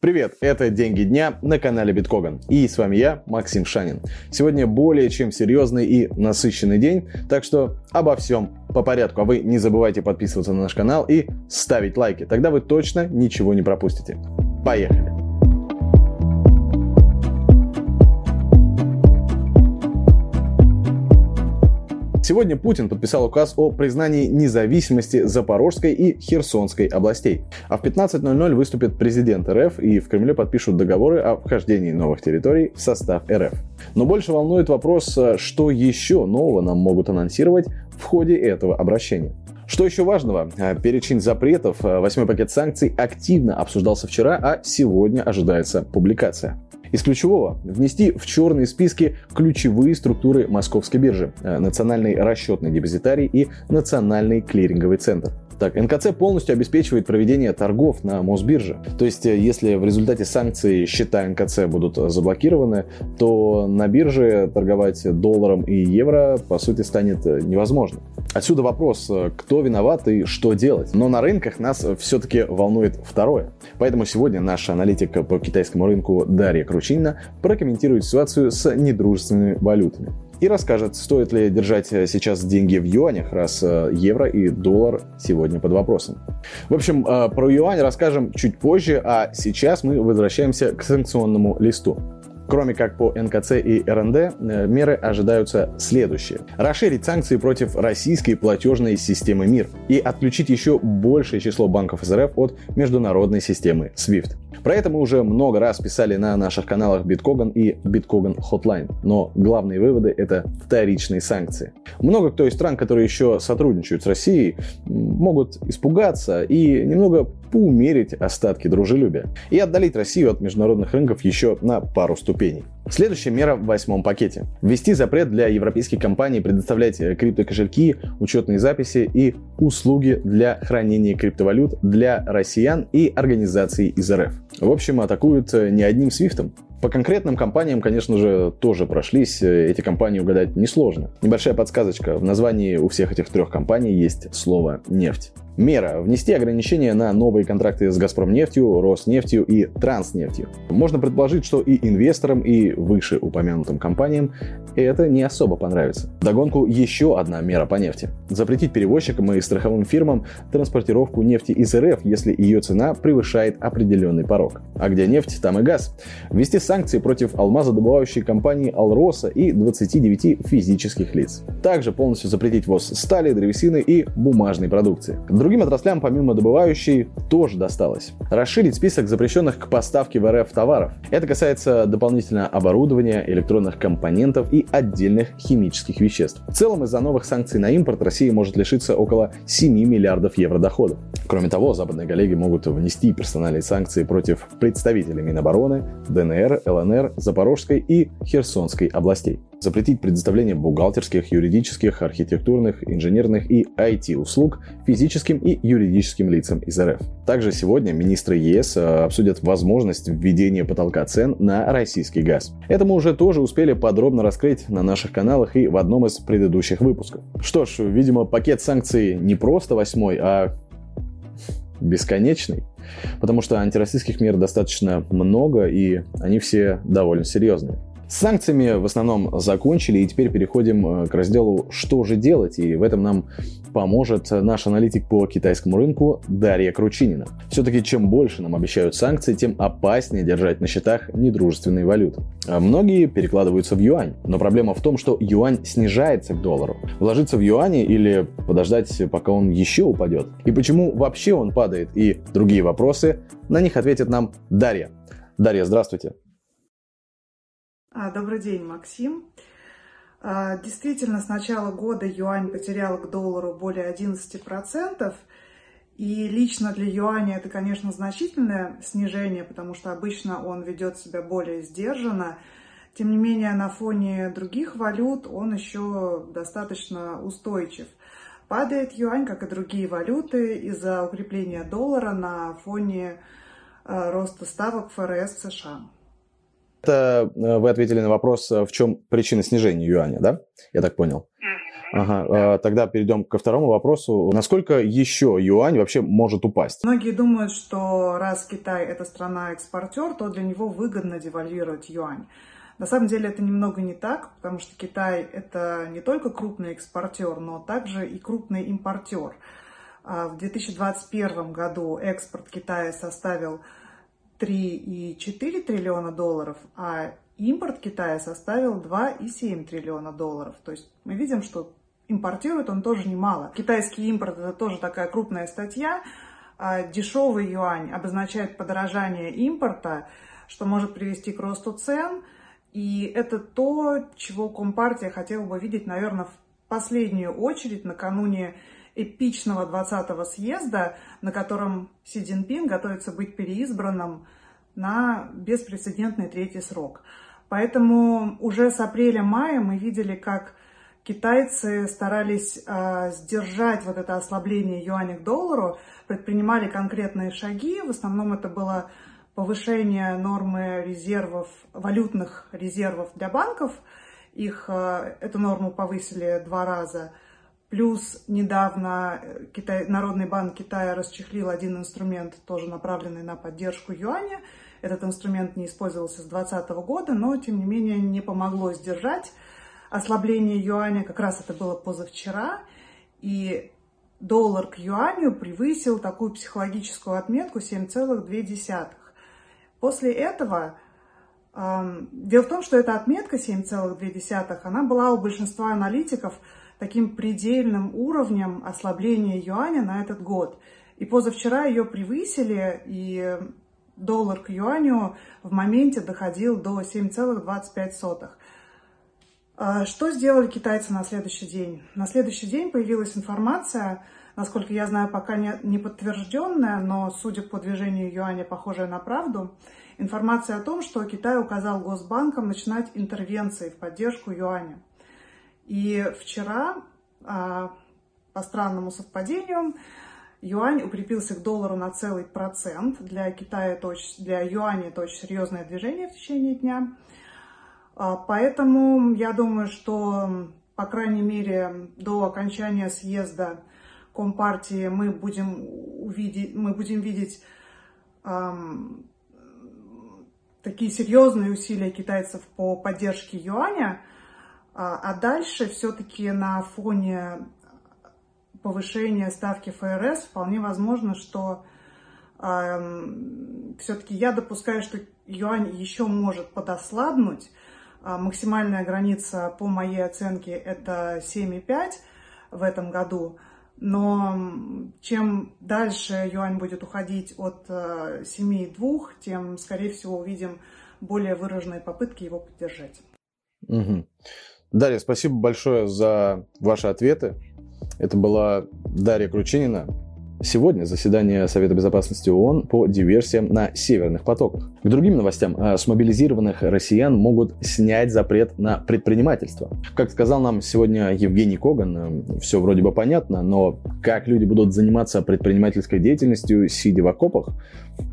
Привет, это «Деньги дня» на канале Биткоган. И с вами я, Максим Шанин. Сегодня более чем серьезный и насыщенный день, так что обо всем по порядку. А вы не забывайте подписываться на наш канал и ставить лайки, тогда вы точно ничего не пропустите. Поехали! Сегодня Путин подписал указ о признании независимости Запорожской и Херсонской областей. А в 15.00 выступит президент РФ и в Кремле подпишут договоры о вхождении новых территорий в состав РФ. Но больше волнует вопрос, что еще нового нам могут анонсировать в ходе этого обращения. Что еще важного? Перечень запретов, восьмой пакет санкций активно обсуждался вчера, а сегодня ожидается публикация. Из ключевого – внести в черные списки ключевые структуры Московской биржи, э, Национальный расчетный депозитарий и Национальный клиринговый центр. Так, НКЦ полностью обеспечивает проведение торгов на Мосбирже. То есть, э, если в результате санкций счета НКЦ будут заблокированы, то на бирже торговать долларом и евро, по сути, станет э, невозможно. Отсюда вопрос, э, кто виноват и что делать. Но на рынках нас все-таки волнует второе. Поэтому сегодня наш аналитик по китайскому рынку Дарья Кручинина прокомментирует ситуацию с недружественными валютами и расскажет, стоит ли держать э, сейчас деньги в юанях, раз э, евро и доллар сегодня под вопросом. В общем, э, про юань расскажем чуть позже, а сейчас мы возвращаемся к санкционному листу. Кроме как по НКЦ и РНД, э, меры ожидаются следующие. Расширить санкции против российской платежной системы МИР и отключить еще большее число банков СРФ от международной системы SWIFT. Про это мы уже много раз писали на наших каналах Биткоган и Биткоган Hotline, но главные выводы — это вторичные санкции. Много кто из стран, которые еще сотрудничают с Россией, могут испугаться и немного поумерить остатки дружелюбия и отдалить Россию от международных рынков еще на пару ступеней. Следующая мера в восьмом пакете. Ввести запрет для европейских компаний предоставлять э, криптокошельки, учетные записи и услуги для хранения криптовалют для россиян и организаций из РФ. В общем, атакуют э, не одним свифтом. По конкретным компаниям, конечно же, тоже прошлись. Э, эти компании угадать несложно. Небольшая подсказочка. В названии у всех этих трех компаний есть слово «нефть». Мера – внести ограничения на новые контракты с «Газпромнефтью», «Роснефтью» и «Транснефтью». Можно предположить, что и инвесторам, и выше упомянутым компаниям это не особо понравится. Догонку еще одна мера по нефти. Запретить перевозчикам и страховым фирмам транспортировку нефти из РФ, если ее цена превышает определенный порог. А где нефть, там и газ. Ввести санкции против алмазодобывающей компании «Алроса» и 29 физических лиц. Также полностью запретить ввоз стали, древесины и бумажной продукции. Другим отраслям, помимо добывающей, тоже досталось. Расширить список запрещенных к поставке в РФ товаров. Это касается дополнительно оборудования, электронных компонентов и отдельных химических веществ. В целом, из-за новых санкций на импорт Россия может лишиться около 7 миллиардов евро доходов. Кроме того, западные коллеги могут внести персональные санкции против представителей Минобороны, ДНР, ЛНР, Запорожской и Херсонской областей запретить предоставление бухгалтерских, юридических, архитектурных, инженерных и IT-услуг физическим и юридическим лицам из РФ. Также сегодня министры ЕС э, обсудят возможность введения потолка цен на российский газ. Это мы уже тоже успели подробно раскрыть на наших каналах и в одном из предыдущих выпусков. Что ж, видимо, пакет санкций не просто восьмой, а бесконечный. Потому что антироссийских мер достаточно много, и они все довольно серьезные. С санкциями в основном закончили, и теперь переходим э, к разделу «Что же делать?». И в этом нам поможет наш аналитик по китайскому рынку Дарья Кручинина. Все-таки чем больше нам обещают санкции, тем опаснее держать на счетах недружественные валюты. А многие перекладываются в юань, но проблема в том, что юань снижается к доллару. Вложиться в юане или подождать, пока он еще упадет? И почему вообще он падает? И другие вопросы, на них ответит нам Дарья. Дарья, здравствуйте. А, добрый день, Максим. А, действительно, с начала года юань потерял к доллару более 11%. И лично для юаня это, конечно, значительное снижение, потому что обычно он ведет себя более сдержанно. Тем не менее, на фоне других валют он еще достаточно устойчив. Падает юань, как и другие валюты, из-за укрепления доллара на фоне а, роста ставок ФРС США. Это э, вы ответили на вопрос, э, в чем причина снижения юаня, да? Я так понял. Ага, а, тогда перейдем ко второму вопросу. Насколько еще юань вообще может упасть? Многие думают, что раз Китай это страна-экспортер, то для него выгодно девальвировать юань. На самом деле это немного не так, потому что Китай это не только крупный экспортер, но также и крупный импортер. А в 2021 году экспорт Китая составил 3,4 триллиона долларов, а импорт Китая составил 2,7 триллиона долларов. То есть мы видим, что импортирует он тоже немало. Китайский импорт это тоже такая крупная статья. А дешевый юань обозначает подорожание импорта, что может привести к росту цен. И это то, чего Компартия хотела бы видеть, наверное, в последнюю очередь накануне эпичного 20-го съезда, на котором Си Цзиньпин готовится быть переизбранным на беспрецедентный третий срок. Поэтому уже с апреля-мая мы видели, как китайцы старались э, сдержать вот это ослабление юаня к доллару, предпринимали конкретные шаги. В основном это было повышение нормы резервов, валютных резервов для банков. Их, э, эту норму повысили два раза. Плюс недавно Китай, Народный банк Китая расчехлил один инструмент, тоже направленный на поддержку юаня. Этот инструмент не использовался с 2020 года, но, тем не менее, не помогло сдержать ослабление юаня. Как раз это было позавчера. И доллар к юаню превысил такую психологическую отметку 7,2. После этого Дело в том, что эта отметка 7,2, она была у большинства аналитиков таким предельным уровнем ослабления юаня на этот год. И позавчера ее превысили, и доллар к юаню в моменте доходил до 7,25. А что сделали китайцы на следующий день? На следующий день появилась информация, насколько я знаю, пока не, подтвержденная, но судя по движению юаня, похожая на правду, информация о том, что Китай указал госбанкам начинать интервенции в поддержку юаня. И вчера, а, по странному совпадению, юань укрепился к доллару на целый процент. Для Китая это очень, для юаня это очень серьезное движение в течение дня. А, поэтому я думаю, что, по крайней мере, до окончания съезда Компартии мы будем, увидеть, мы будем видеть эм, такие серьезные усилия китайцев по поддержке юаня – а, а дальше все-таки на фоне повышения ставки ФРС вполне возможно, что э, все-таки я допускаю, что юань еще может подослабнуть. А максимальная граница, по моей оценке, это 7,5 в этом году. Но чем дальше юань будет уходить от 7,2, э, тем, скорее всего, увидим более выраженные попытки его поддержать. Угу. Дарья, спасибо большое за ваши ответы. Это была Дарья Кручинина, Сегодня заседание Совета Безопасности ООН по диверсиям на северных потоках. К другим новостям. А, с мобилизированных россиян могут снять запрет на предпринимательство. Как сказал нам сегодня Евгений Коган, все вроде бы понятно, но как люди будут заниматься предпринимательской деятельностью, сидя в окопах,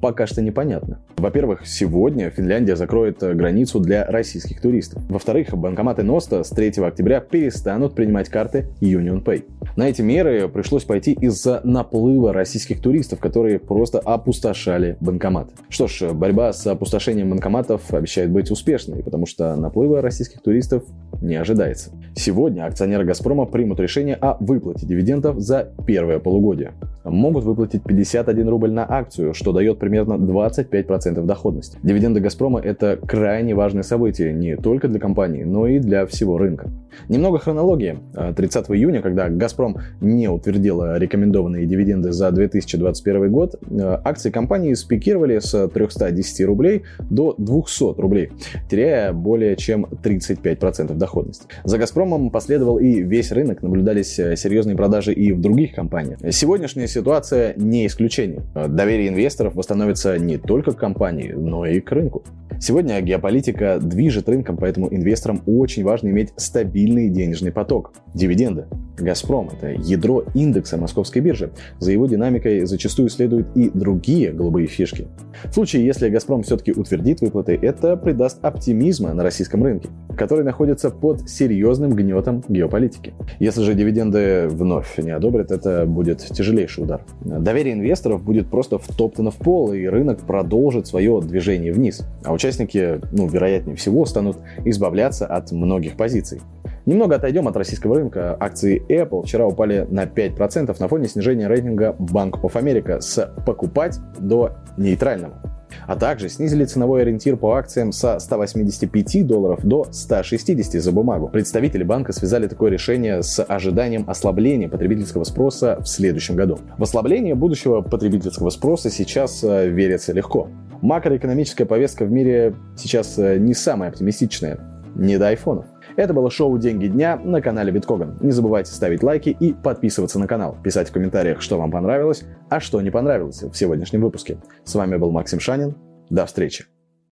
пока что непонятно. Во-первых, сегодня Финляндия закроет э, границу для российских туристов. Во-вторых, банкоматы НОСТа с 3 октября перестанут принимать карты Union Pay. На эти меры пришлось пойти из-за наплыва российских туристов, которые просто опустошали банкомат. Что ж, борьба с опустошением банкоматов обещает быть успешной, потому что наплыва российских туристов не ожидается. Сегодня акционеры «Газпрома» примут решение о выплате дивидендов за первое полугодие. Могут выплатить 51 рубль на акцию, что дает примерно 25% доходности. Дивиденды «Газпрома» — это крайне важное событие не только для компании, но и для всего рынка. Немного хронологии. 30 июня, когда «Газпром» не утвердила рекомендованные дивиденды за 2021 год, акции компании спикировали с 310 рублей до 200 рублей, теряя более чем 35% доходности. За «Газпромом» последовал и весь рынок, наблюдались серьезные продажи и в других компаниях. Сегодняшняя ситуация не исключение. Доверие инвесторов восстановится не только к компании, но и к рынку. Сегодня геополитика движет рынком, поэтому инвесторам очень важно иметь стабильный денежный поток. Дивиденды. «Газпром» — это ядро индекса московской биржи. За его динамикой зачастую следуют и другие голубые фишки. В случае, если «Газпром» все-таки утвердит выплаты, это придаст оптимизма на российском рынке, который находится под серьезным гнетом геополитики. Если же дивиденды вновь не одобрят, это будет тяжелейший удар. Доверие инвесторов будет просто втоптано в пол, и рынок продолжит свое движение вниз. А участники, ну, вероятнее всего, станут избавляться от многих позиций. Немного отойдем от российского рынка. Акции Apple вчера упали на 5% на фоне снижения рейтинга Bank of America с «покупать» до «нейтрального». А также снизили ценовой ориентир по акциям со 185 долларов до 160 за бумагу. Представители банка связали такое решение с ожиданием ослабления потребительского спроса в следующем году. В ослабление будущего потребительского спроса сейчас э, верится легко. Макроэкономическая повестка в мире сейчас э, не самая оптимистичная. Не до айфонов. Это было шоу «Деньги дня» на канале Биткоган. Не забывайте ставить лайки и подписываться на канал. Писать в комментариях, что вам понравилось, а что не понравилось в сегодняшнем выпуске. С вами был Максим Шанин. До встречи.